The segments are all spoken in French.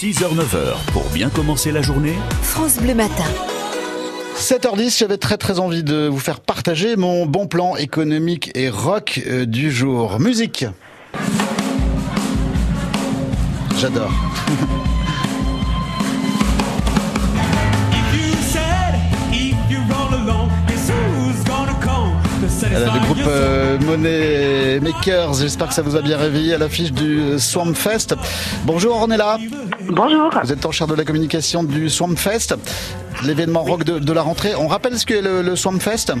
6h-9h, pour bien commencer la journée, France Bleu Matin. 7h10, j'avais très très envie de vous faire partager mon bon plan économique et rock euh, du jour. Musique. J'adore. euh, Money Makers, j'espère que ça vous a bien réveillé à l'affiche du Swamp Fest. Bonjour Ornella. Bonjour. Vous êtes en charge de la communication du Swamp Fest, l'événement rock de, de la rentrée. On rappelle ce qu'est le, le Swamp Fest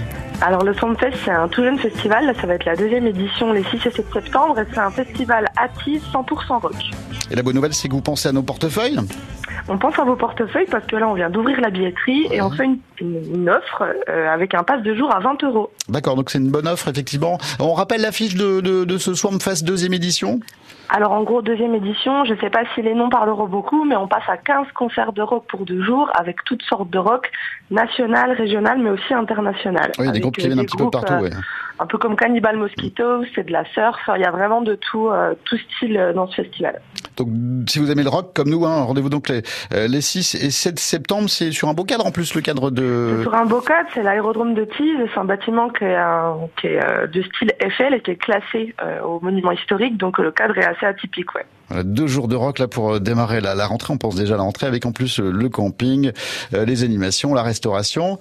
Alors le Soundfest, c'est un tout jeune festival. Là, ça va être la deuxième édition les 6 et 7 septembre. Et c'est un festival actif 100% rock. Et la bonne nouvelle, c'est que vous pensez à nos portefeuilles. On pense à vos portefeuilles parce que là, on vient d'ouvrir la billetterie et on fait une, offre euh, avec un pass de jour à 20 euros. D'accord, donc c'est une bonne offre, effectivement. On rappelle l'affiche de, de, de ce Swamp Fest deuxième édition? Alors en gros, deuxième édition, je sais pas si les noms parleront beaucoup, mais on passe à 15 concerts de rock pour deux jours avec toutes sortes de rock, national, régional, mais aussi international. Oui, des groupes qui euh, viennent un petit peu partout. euh, ouais. Un peu comme Cannibal Mosquito, c'est de la surf, il y a vraiment de tout, euh, tout style euh, dans ce festival. Donc, si vous aimez le rock comme nous, hein, rendez-vous donc les, euh, les 6 et 7 septembre. C'est sur un beau cadre en plus, le cadre de. Sur un beau cadre, c'est l'aérodrome de Tise. C'est un bâtiment qui est, un- qui est, euh, de style Eiffel et qui est classé euh, au monument historique. Donc euh, le cadre est assez atypique. Ouais. Voilà, deux jours de rock là pour euh, démarrer la, la rentrée. On pense déjà à la rentrée avec en plus le camping, euh, les animations, la restauration.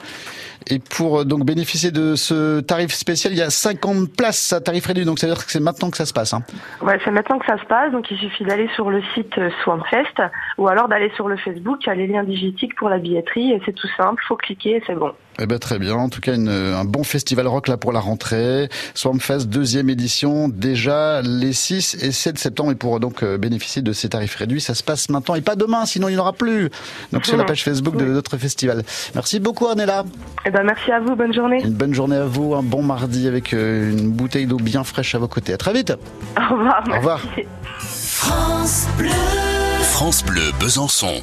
Et pour euh, donc bénéficier de ce tarif spécial, il y a 50 places à tarif réduit. Donc ça veut dire que c'est maintenant que ça se passe. Hein. Ouais, c'est maintenant que ça se passe. Donc il suffit d'aller sur le site Swampfest ou alors d'aller sur le Facebook. Il y a les liens digitiques pour la billetterie et c'est tout simple. Faut cliquer et c'est bon. Eh ben très bien. En tout cas, une, un bon festival rock là pour la rentrée. Swampfest deuxième édition déjà les 6 et 7 septembre. Et pour donc euh, bénéficier de ces tarifs réduits, ça se passe maintenant et pas demain, sinon il n'y en aura plus. Donc sur la page Facebook de notre festival. Merci beaucoup Ornella. Eh ben merci à vous. Bonne journée. Une bonne journée à vous, un bon mardi avec euh, une bouteille d'eau bien fraîche à vos côtés. À très vite. Au revoir. Au revoir. merci. France Bleu. France Bleu Besançon.